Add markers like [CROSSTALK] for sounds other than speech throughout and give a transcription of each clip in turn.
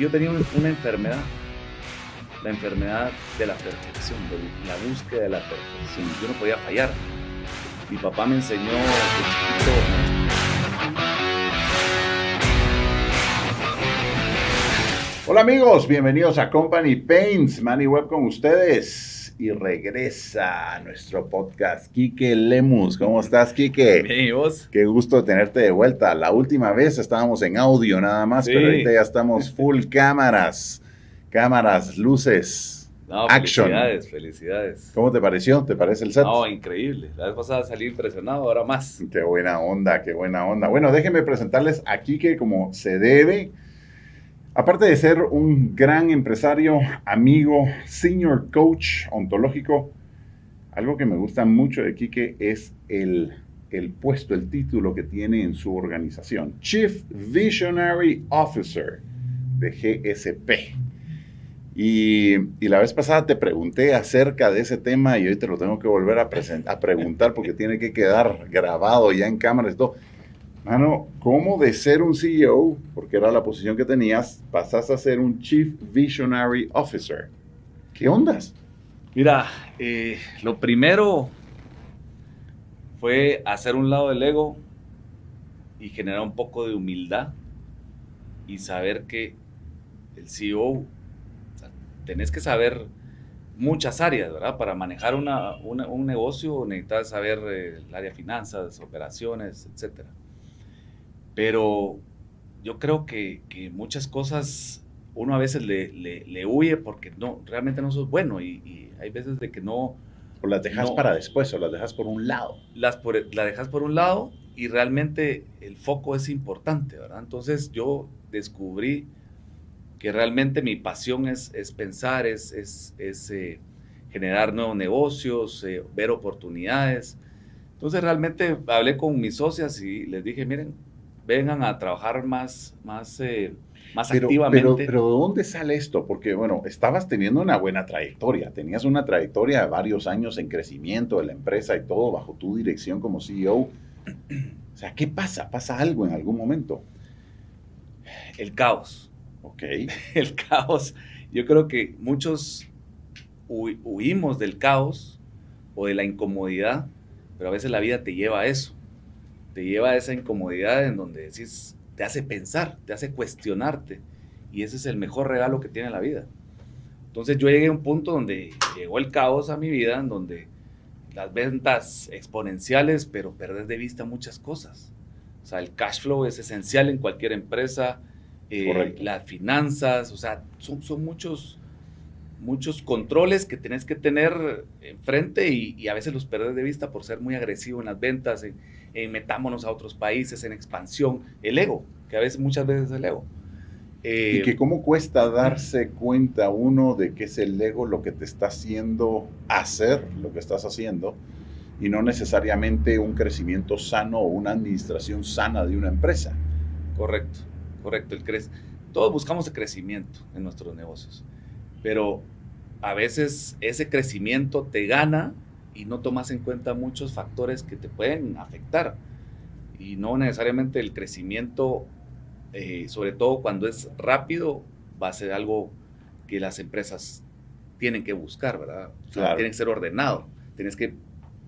yo tenía una enfermedad, la enfermedad de la perfección, de la búsqueda de la perfección. Yo no podía fallar. Mi papá me enseñó Hola amigos, bienvenidos a Company Paints, Manny Web con ustedes y regresa a nuestro podcast Quique Lemus. ¿Cómo estás, Quique? Bien, ¿y vos? Qué gusto tenerte de vuelta. La última vez estábamos en audio nada más, pero ahorita ya estamos full [LAUGHS] cámaras, cámaras, luces. No, action. Felicidades, felicidades. ¿Cómo te pareció? ¿Te parece el set? No, increíble. La vez pasada salí impresionado, ahora más. Qué buena onda, qué buena onda. Bueno, déjenme presentarles a Quique como se debe. Aparte de ser un gran empresario, amigo, senior coach ontológico, algo que me gusta mucho de Quique es el, el puesto, el título que tiene en su organización. Chief Visionary Officer de GSP. Y, la vez pasada te pregunté acerca de ese tema y hoy te lo tengo que volver a, a preguntar porque tiene que quedar grabado ya en cámara y todo. Mano, ¿cómo de ser un CEO, porque era la posición que tenías, pasas a ser un Chief Visionary Officer? ¿Qué ondas? Mira, eh, lo primero fue hacer un lado del ego y generar un poco de humildad y saber que el CEO, tenés que saber muchas áreas, ¿verdad? Para manejar un negocio necesitas saber eh, el área de finanzas, operaciones, etcétera. Pero yo creo que, muchas cosas uno a veces le, huye porque no, realmente no sos bueno y, hay veces de que no... O las dejas para después o las dejas por un lado. Las por, la dejas por un lado y realmente el foco es importante, ¿verdad? Entonces yo descubrí que realmente mi pasión es, es pensar, es, es, eh, generar nuevos negocios, eh, ver oportunidades. Entonces realmente hablé con mis socias y les dije, miren, vengan a trabajar más, más, eh, más activamente. Pero, pero ¿de dónde sale esto? Porque, bueno, estabas teniendo una buena trayectoria, tenías una trayectoria de varios años en crecimiento de la empresa y todo bajo tu dirección como CEO. O sea, ¿qué pasa? ¿Pasa algo en algún momento? El caos. Ok. [LAUGHS] El caos. Yo creo que muchos huimos del caos o de la incomodidad, pero a veces la vida te lleva a eso te lleva a esa incomodidad en donde decís, te hace pensar, te hace cuestionarte. Y ese es el mejor regalo que tiene la vida. Entonces yo llegué a un punto donde llegó el caos a mi vida, en donde las ventas exponenciales, pero perder de vista muchas cosas. O sea, el cash flow es esencial en cualquier empresa, eh, las finanzas, o sea, son, son muchos, muchos controles que tenés que tener enfrente y, y, a veces los perder de vista por ser muy agresivo en las ventas, en, metámonos a otros países, en expansión, el ego, que a veces muchas veces es el ego. y eh, que cómo cuesta darse cuenta uno de que es el ego lo que te está haciendo hacer lo que estás haciendo y no necesariamente un crecimiento sano o una administración sana de una empresa. Correcto, correcto. El cre Todos buscamos el crecimiento en nuestros negocios pero a veces ese crecimiento te gana y no tomas en cuenta muchos factores que te pueden afectar. Y no necesariamente el crecimiento, eh, sobre todo cuando es rápido, va a ser algo que las empresas tienen que buscar, ¿verdad? Tienen que ser ordenado. Tienes que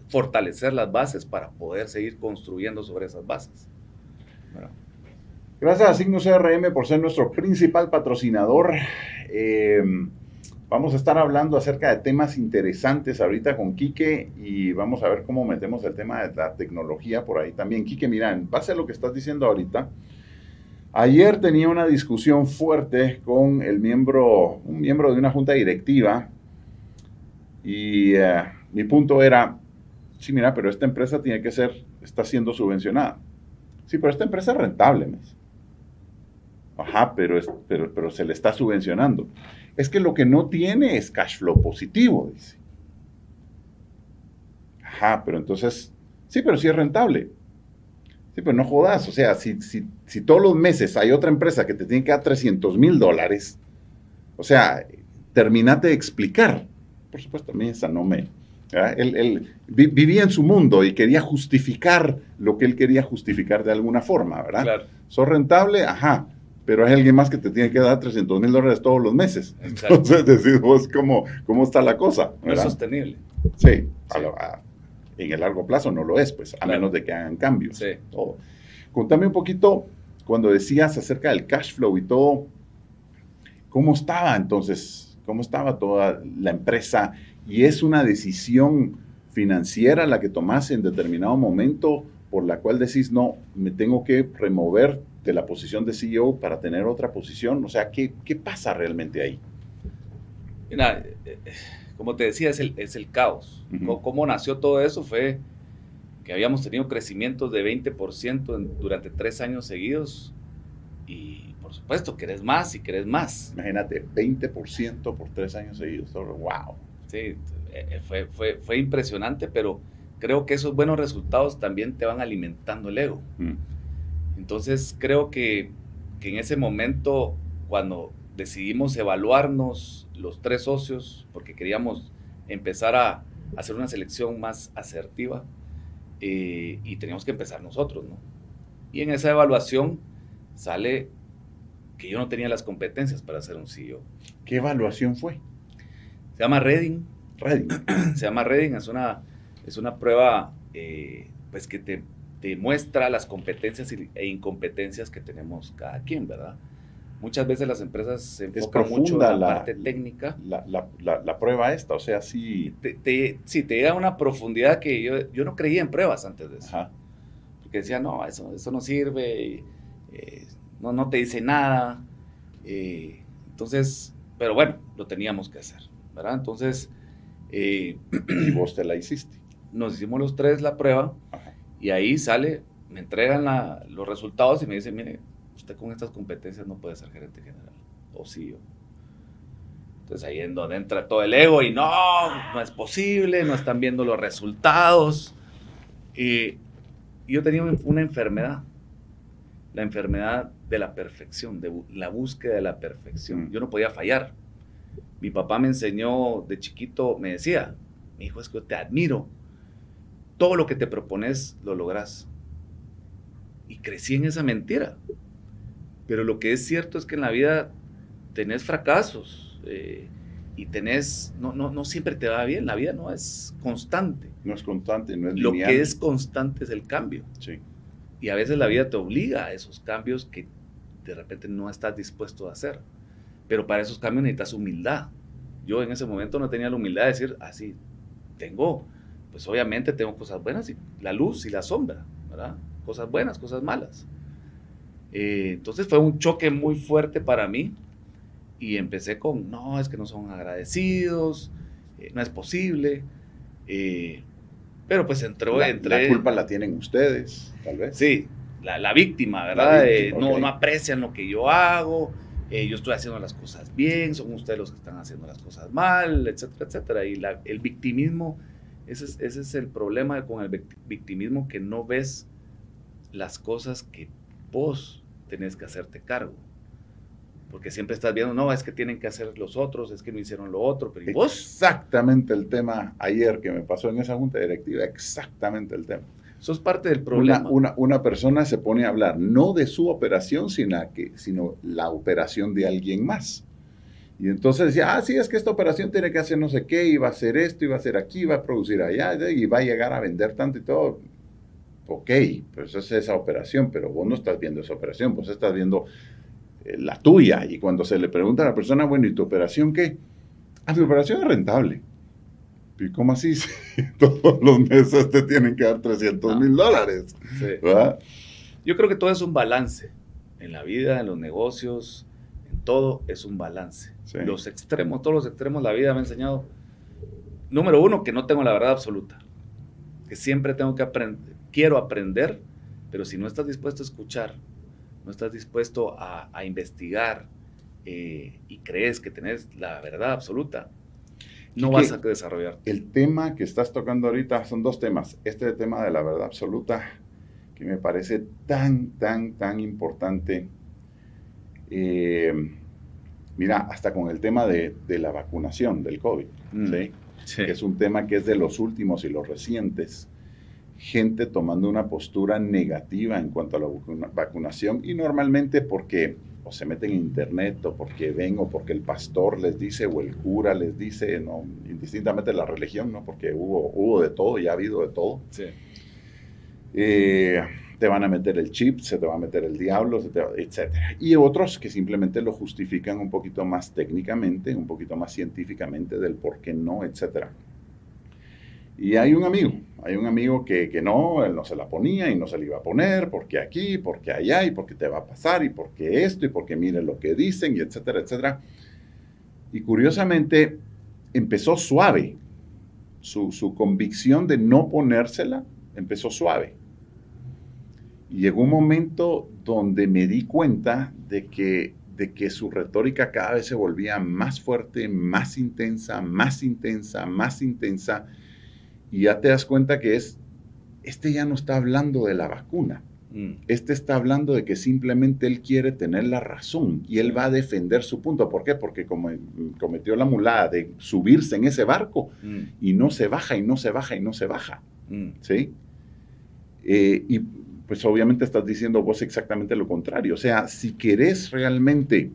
fortalecer las bases para poder seguir construyendo sobre esas bases. Gracias a Signo CRM por ser nuestro principal patrocinador. Eh, Vamos a estar hablando acerca de temas interesantes ahorita con Quique y vamos a ver cómo metemos el tema de la tecnología por ahí también. Quique, mira, en base a lo que estás diciendo ahorita, ayer tenía una discusión fuerte con el miembro, un miembro de una junta directiva y eh, mi punto era, sí, mira, pero esta empresa tiene que ser, está siendo subvencionada. Sí, pero esta empresa es rentable, mes. Ajá, pero, es, pero, pero se le está subvencionando es que lo que no tiene es cash flow positivo, dice. Ajá, pero entonces, sí, pero sí es rentable. Sí, pero no jodas, o sea, si, si, todos los meses hay otra empresa que te tiene que dar 300 mil dólares, o sea, terminate de explicar. Por supuesto, a mí esa no me... Él, vivía en su mundo y quería justificar lo que él quería justificar de alguna forma, ¿verdad? Claro. ¿Sos rentable? Ajá pero hay alguien más que te tiene que dar 300 mil dólares todos los meses. Entonces [LAUGHS] decís vos cómo, cómo está la cosa. No es sostenible. Sí, en el largo plazo no lo es, pues, a menos de que hagan cambios. Sí. Todo. Contame un poquito, cuando decías acerca del cash flow y todo, ¿cómo estaba entonces? ¿Cómo estaba toda la empresa? ¿Y es una decisión financiera la que tomás en determinado momento por la cual decís, no, me tengo que remover de la posición de CEO para tener otra posición? O sea, ¿qué, qué pasa realmente ahí? Mira, eh, como te decía, es el, es el caos. ¿Cómo, nació todo eso? Fue que habíamos tenido crecimientos de 20% durante tres años seguidos y por supuesto querés más y querés más. Imagínate, 20% por tres años seguidos. ¡Wow! Sí, eh, eh, fue, fue, fue impresionante, pero creo que esos buenos resultados también te van alimentando el ego. Mm. Entonces creo que, que, en ese momento, cuando decidimos evaluarnos los tres socios, porque queríamos empezar a hacer una selección más asertiva, eh, y teníamos que empezar nosotros, ¿no? Y en esa evaluación sale que yo no tenía las competencias para ser un CEO. ¿Qué evaluación fue? Se llama Reading. Reading. [CLEARS THROAT] Se llama Reading, es una, es una prueba eh, pues que te, te, muestra las competencias e incompetencias que tenemos cada quien, ¿verdad? Muchas veces las empresas se enfocan mucho en la, parte técnica. La, la, la, prueba esta, o sea, sí. Te, te, sí, te llega a una profundidad que yo, yo no creía en pruebas antes de eso. Porque decía, no, eso, eso no sirve, eh, no, no te dice nada. Eh, entonces, pero bueno, lo teníamos que hacer, ¿verdad? Entonces... Eh, y vos te la hiciste. [CLEARS THROAT] Nos hicimos los tres la prueba y ahí sale, me entregan los resultados y me dicen, mire, usted con estas competencias no puede ser gerente general o CEO. Entonces ahí es donde entra todo el ego y no, no es posible, no están viendo los resultados. Y yo tenía una enfermedad, la enfermedad de la perfección, de la búsqueda de la perfección. Mm. Yo no podía fallar. Mi papá me enseñó de chiquito, me decía, mi hijo, es que te admiro. Todo lo que te propones lo logras. Y crecí en esa mentira. Pero lo que es cierto es que en la vida tenés fracasos eh, y tenés, no, no, no siempre te va bien, la vida no es constante. No es constante, no es Lo que es constante es el cambio. Sí. Y a veces la vida te obliga a esos cambios que de repente no estás dispuesto a hacer. Pero para esos cambios necesitas humildad. Yo en ese momento no tenía la humildad de decir, así, ah, tengo, pues obviamente tengo cosas buenas y la luz y la sombra, ¿verdad? Cosas buenas, cosas malas. Eh, entonces fue un choque muy fuerte para mí y empecé con, no, es que no son agradecidos, eh, no es posible. Eh, pero pues entró, la, entré... La culpa la tienen ustedes, tal vez. Sí, la, víctima, ¿verdad? no, no aprecian lo que yo hago, yo estoy haciendo las cosas bien, son ustedes los que están haciendo las cosas mal, etcétera, etcétera. Y el victimismo, ese es, ese es el problema con el victimismo, que no ves las cosas que vos tenés que hacerte cargo. Porque siempre estás viendo, no, es que tienen que hacer los otros, es que no hicieron lo otro, pero ¿y vos? Exactamente el tema ayer que me pasó en esa junta directiva, exactamente el tema. Eso es parte del problema. Una, una, persona se pone a hablar no de su operación, sino, que, sino la operación de alguien más. Y entonces decía, ah, sí, es que esta operación tiene que hacer no sé qué, y va a hacer esto, y va a hacer aquí, va a producir allá, y va a llegar a vender tanto y todo ok, pues es esa operación, pero vos no estás viendo esa operación, vos estás viendo eh, la tuya. Y cuando se le pregunta a la persona, bueno, ¿y tu operación qué? Ah, tu operación es rentable. ¿Y cómo así? [LAUGHS] Todos los meses te tienen que dar 300 mil dólares. Yo creo que todo es un balance. En la vida, en los negocios, en todo es un balance. Los extremos, todos los extremos, la vida me ha enseñado. Número uno, que no tengo la verdad absoluta. Que siempre tengo que aprender, quiero aprender, pero si no estás dispuesto a escuchar, no estás dispuesto a, investigar eh, y crees que tenés la verdad absoluta, no vas a desarrollar. El tema que estás tocando ahorita son dos temas. Este tema de la verdad absoluta, que me parece tan, tan, tan importante. Eh, mira, hasta con el tema de, la vacunación del COVID, mm, ¿sí? que es un tema que es de los últimos y los recientes gente tomando una postura negativa en cuanto a la vacunación y normalmente porque o se meten en internet o porque ven o porque el pastor les dice o el cura les dice, no, indistintamente la religión, ¿no? porque hubo, hubo de todo y ha habido de todo. Sí. Eh, te van a meter el chip, se te va a meter el diablo, etc. Y otros que simplemente lo justifican un poquito más técnicamente, un poquito más científicamente del por qué no, etc. Y hay un amigo, hay un amigo que, que, no, él no se la ponía y no se la iba a poner, porque aquí, porque allá, y porque te va a pasar, y porque esto, y porque mire lo que dicen, y etcétera, etcétera. Y curiosamente empezó suave, su, su convicción de no ponérsela empezó suave. Y llegó un momento donde me di cuenta de que, de que su retórica cada vez se volvía más fuerte, más intensa, más intensa, más intensa. Y ya te das cuenta que es, este ya no está hablando de la vacuna. Mm. Este está hablando de que simplemente él quiere tener la razón y él va a defender su punto. ¿Por qué? Porque como cometió la mulada de subirse en ese barco mm. y no se baja y no se baja y no se baja. Mm. ¿Sí? Eh, y pues obviamente estás diciendo vos exactamente lo contrario. O sea, si querés realmente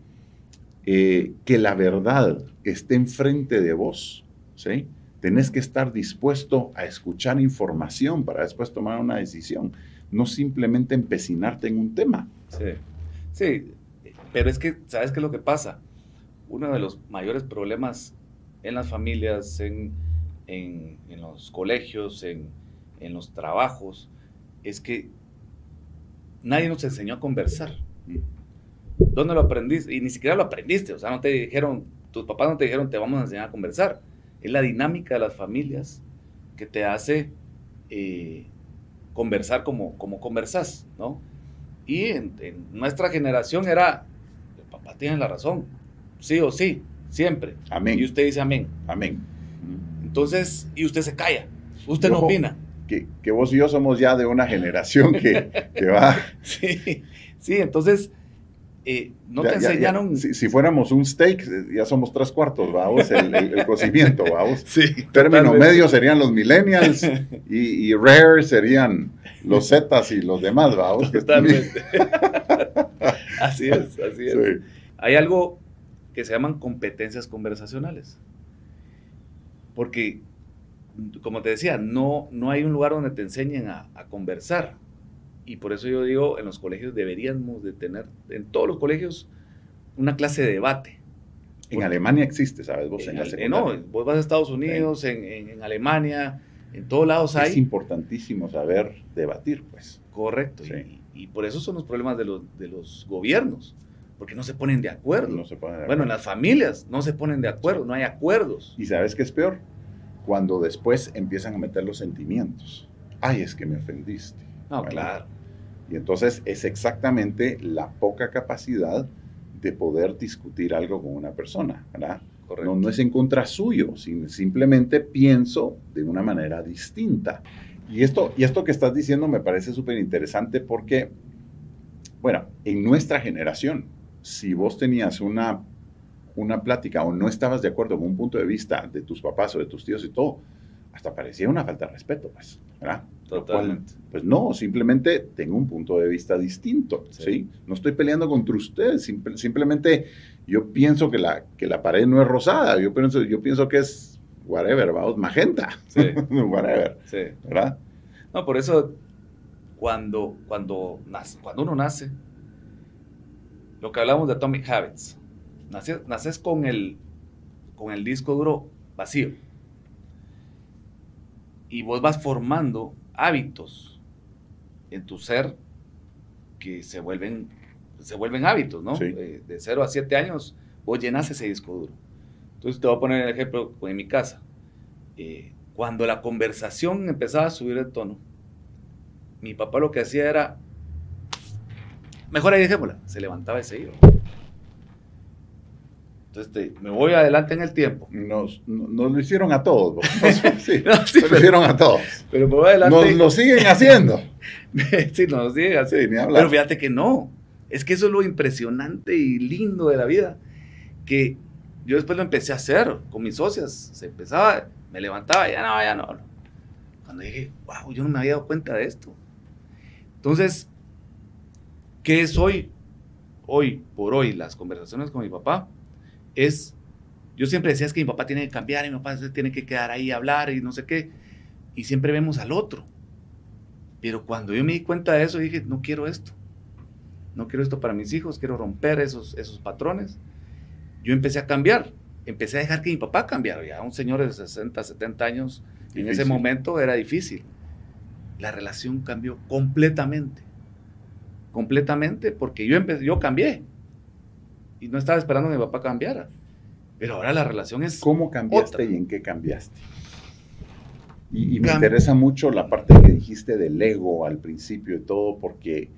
eh, que la verdad esté enfrente de vos, ¿sí? Tenés que estar dispuesto a escuchar información para después tomar una decisión, no simplemente empecinarte en un tema. Sí, sí, pero es que, ¿sabes qué es lo que pasa? Uno de los mayores problemas en las familias, en, en, en los colegios, en, en los trabajos, es que nadie nos enseñó a conversar. ¿Dónde lo aprendiste? Y ni siquiera lo aprendiste, o sea, no te dijeron, tus papás no te dijeron, te vamos a enseñar a conversar. Es la dinámica de las familias que te hace eh, conversar como, como conversas, ¿no? Y en, nuestra generación era, el papá tiene la razón, sí o sí, siempre. Amén. Y usted dice amén. Amén. Entonces, y usted se calla, usted no opina que, vos y yo somos ya de una generación que, va. [LAUGHS] Sí, sí, entonces eh, no te enseñaron. si, fuéramos un steak, ya somos tres cuartos, vamos, el, cocimiento, vamos. Sí. Término medio serían los millennials [LAUGHS] y, rare serían los zetas y los demás, vamos. Totalmente. [LAUGHS] así es, así es. Hay algo que se llaman competencias conversacionales. Porque como te decía, no, no hay un lugar donde te enseñen a, conversar. Y por eso yo digo, en los colegios deberíamos de tener, en todos los colegios, una clase de debate. En Alemania existe, ¿sabes? Vos en, en no, vos vas a Estados Unidos, en, en, Alemania, en todos lados hay. Es importantísimo saber debatir, pues. Correcto. Y, y, por eso son los problemas de los, de los gobiernos, porque no se ponen de acuerdo. No se ponen de acuerdo. Bueno, en las familias no se ponen de acuerdo, no hay acuerdos. ¿Y sabes qué es peor? Cuando después empiezan a meter los sentimientos. Ay, es que me ofendiste. No, claro. Y entonces es exactamente la poca capacidad de poder discutir algo con una persona, ¿verdad? Correcto. No, es en contra suyo, simplemente pienso de una manera distinta. Y esto, y esto que estás diciendo me parece súper interesante porque, bueno, en nuestra generación, si vos tenías una una plática o no estabas de acuerdo con un punto de vista de tus papás o de tus tíos y todo, hasta parecía una falta de respeto, pues, ¿verdad? Totalmente. pues no, simplemente tengo un punto de vista distinto, ¿sí? No estoy peleando contra ustedes, simplemente yo pienso que la, que la pared no es rosada, yo pienso, yo pienso que es whatever, vamos, magenta, sí. [LAUGHS] whatever, sí. ¿verdad? No, por eso cuando, cuando, nace, cuando uno nace, lo que hablamos de Atomic Habits, naces, con, el, con el disco duro vacío. Y vos vas formando hábitos en tu ser que se vuelven, se vuelven hábitos, ¿no? Eh, de 0 a 7 años, vos llenas ese disco duro. Entonces te voy a poner el ejemplo en mi casa. Eh, cuando la conversación empezaba a subir el tono, mi papá lo que hacía era, mejor ahí dejémosla, se levantaba y se iba. Entonces, me voy adelante en el tiempo. Nos, lo hicieron a todos. [LAUGHS] [LAUGHS] sí, lo hicieron a todos. Pero me voy adelante. Nos lo siguen haciendo. [LAUGHS] sí, nos lo siguen haciendo. pero fíjate que no. Es que eso es lo impresionante y lindo de la vida. Que yo después lo empecé a hacer con mis socias. Se empezaba, me levantaba, ya no, ya no. Cuando dije, wow, yo no me había dado cuenta de esto. Entonces, ¿qué es hoy? Hoy, por hoy, las conversaciones con mi papá es, yo siempre decía es que mi papá tiene que cambiar y mi papá tiene que quedar ahí a hablar y no sé qué, y siempre vemos al otro. Pero cuando yo me di cuenta de eso, dije, no quiero esto. No quiero esto para mis hijos, quiero romper esos, esos patrones. Yo empecé a cambiar, empecé a dejar que mi papá cambiara. Ya un señor de 60, 70 años, en ese momento era difícil. La relación cambió completamente. Completamente porque yo, empecé, yo cambié. Y no estaba esperando que mi papá cambiara. Pero ahora la relación es. ¿Cómo cambiaste y en qué cambiaste? Y, me interesa mucho la parte que dijiste del ego al principio y todo, porque,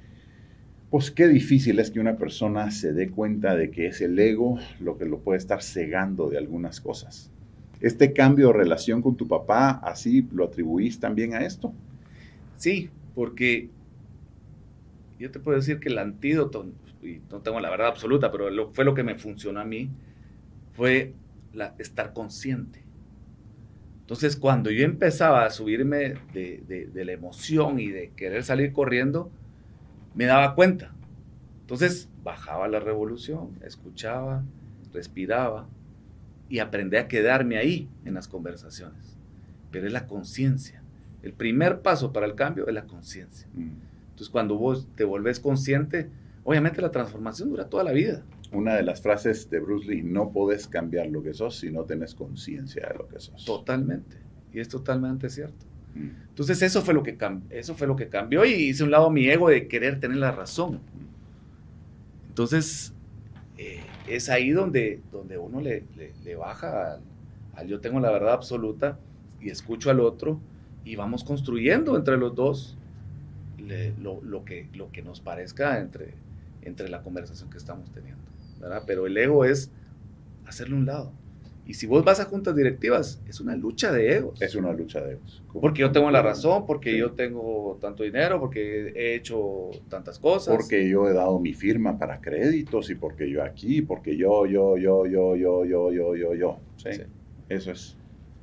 pues qué difícil es que una persona se dé cuenta de que es el ego lo que lo puede estar cegando de algunas cosas. ¿Este cambio de relación con tu papá, así lo atribuís también a esto? Sí, porque yo te puedo decir que el antídoto, y no tengo la verdad absoluta, pero lo, fue lo que me funcionó a mí, fue la, estar consciente entonces, cuando yo empezaba a subirme de, la emoción y de querer salir corriendo, me daba cuenta. Entonces, bajaba la revolución, escuchaba, respiraba y aprendí a quedarme ahí en las conversaciones. Pero es la conciencia. El primer paso para el cambio es la conciencia. Mm. Entonces, cuando vos te volvés consciente, obviamente la transformación dura toda la vida una de las frases de Bruce Lee, no podés cambiar lo que sos si no tenés conciencia de lo que sos. Totalmente, y es totalmente cierto. Mm. Entonces eso fue, lo que eso fue lo que cambió y hice un lado mi ego de querer tener la razón. Entonces eh, es ahí donde, donde uno le, le, baja al, yo tengo la verdad absoluta y escucho al otro y vamos construyendo entre los dos lo, lo, que, lo que nos parezca entre, entre la conversación que estamos teniendo. Pero el ego es hacerle un lado. Y si vos vas a juntas directivas, es una lucha de egos. Es una lucha de egos. Porque yo tengo la razón, porque yo tengo tanto dinero, porque he hecho tantas cosas. Porque yo he dado mi firma para créditos y porque yo aquí, porque yo, yo, yo, yo, yo, yo, yo, yo, yo. ¿sí? Eso es.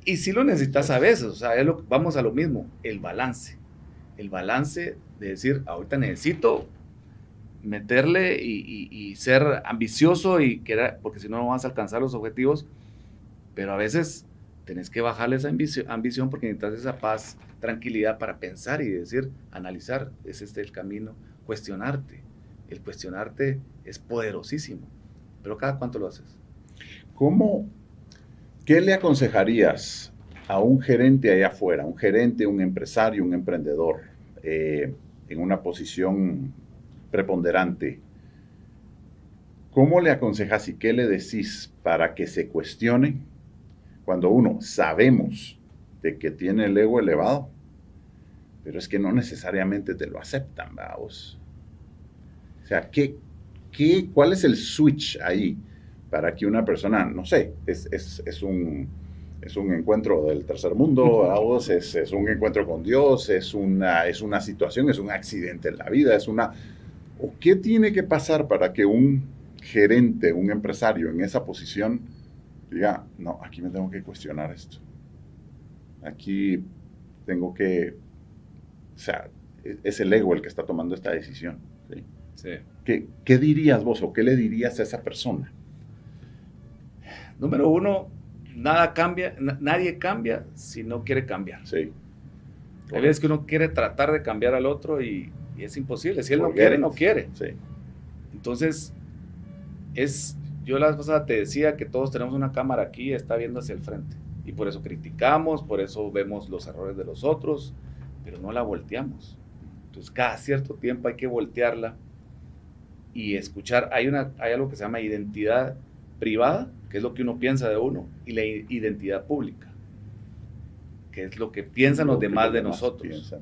Y si lo necesitas a veces, o sea, vamos a lo mismo, el balance. El balance de decir, ahorita necesito meterle y, ser ambicioso y querer, porque si no, no vas a alcanzar los objetivos, pero a veces tenés que bajarle esa ambición, porque necesitas esa paz, tranquilidad para pensar y decir, analizar, es este el camino, cuestionarte. El cuestionarte es poderosísimo, pero cada cuánto lo haces. ¿Cómo, qué le aconsejarías a un gerente allá afuera, un gerente, un empresario, un emprendedor, eh, en una posición preponderante, ¿cómo le aconsejas y qué le decís para que se cuestione cuando uno sabemos de que tiene el ego elevado, pero es que no necesariamente te lo aceptan, vamos? O sea, ¿qué, qué, ¿cuál es el switch ahí para que una persona, no sé, es, es, es un es un encuentro del tercer mundo, es, es, un encuentro con Dios, es una, es una situación, es un accidente en la vida, es una ¿O qué tiene que pasar para que un gerente, un empresario en esa posición diga, no, aquí me tengo que cuestionar esto? Aquí tengo que, o sea, es el ego el que está tomando esta decisión. ¿sí? ¿Qué, ¿Qué, dirías vos o qué le dirías a esa persona? Número uno, nada cambia, nadie cambia si no quiere cambiar. Sí. Hay veces que uno quiere tratar de cambiar al otro y y es imposible. Si él no quiere, no quiere. Sí. Entonces, es, yo la vez pasada te decía que todos tenemos una cámara aquí, está viendo hacia el frente. Y por eso criticamos, por eso vemos los errores de los otros, pero no la volteamos. Entonces, cada cierto tiempo hay que voltearla y escuchar. Hay, una, hay algo que se llama identidad privada, que es lo que uno piensa de uno, y la identidad pública, que es lo que piensan los demás de nosotros.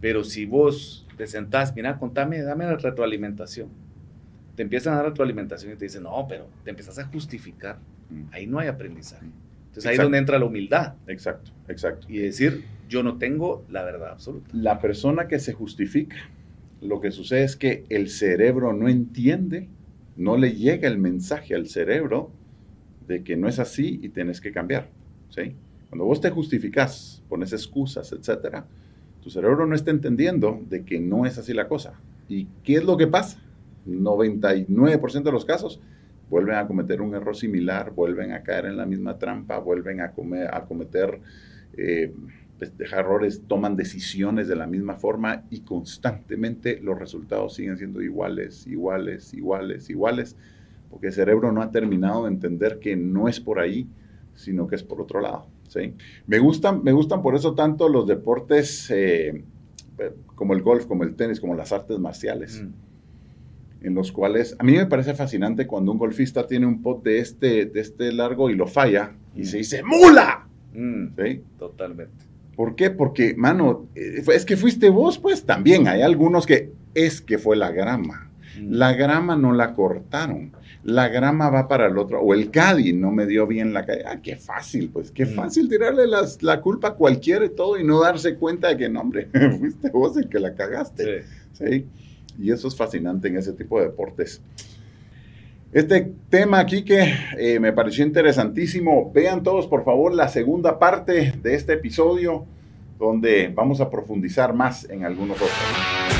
Pero si vos te sentás, mira, contame, dame la retroalimentación. Te empiezan a dar retroalimentación y te dicen, no, pero te empiezas a justificar. Mm. Ahí no hay aprendizaje. Entonces ahí es donde entra la humildad. Exacto, exacto. Y decir, yo no tengo la verdad absoluta. La persona que se justifica, lo que sucede es que el cerebro no entiende, no le llega el mensaje al cerebro de que no es así y tienes que cambiar. ¿sí? Cuando vos te justificas, pones excusas, etcétera, tu cerebro no está entendiendo de que no es así la cosa. ¿Y qué es lo que pasa? 99% de los casos vuelven a cometer un error similar, vuelven a caer en la misma trampa, vuelven a, cometer eh, pues, errores, toman decisiones de la misma forma y constantemente los resultados siguen siendo iguales, iguales, iguales, iguales, porque el cerebro no ha terminado de entender que no es por ahí, sino que es por otro lado. ¿Sí? Me, gustan, me gustan por eso tanto los deportes eh, como el golf, como el tenis, como las artes marciales. Mm en los cuales a mí me parece fascinante cuando un golfista tiene un pot de este, de este largo y lo falla y se dice ¡Mula! Mm, ¿Sí? Totalmente. ¿Por qué? Porque, mano, eh, es que fuiste vos, pues también hay algunos que es que fue la grama. La grama no la cortaron. La grama va para el otro. O el Caddy no me dio bien la calle. Ah, qué fácil, pues. Qué mm. fácil tirarle la culpa a cualquiera y todo y no darse cuenta de que, no, hombre, [LAUGHS] fuiste vos el que la cagaste. ¿Sí? ¿Sí? Y eso es fascinante en ese tipo de deportes. Este tema aquí que eh, me pareció interesantísimo, vean todos por favor la segunda parte de este episodio donde vamos a profundizar más en algunos otros.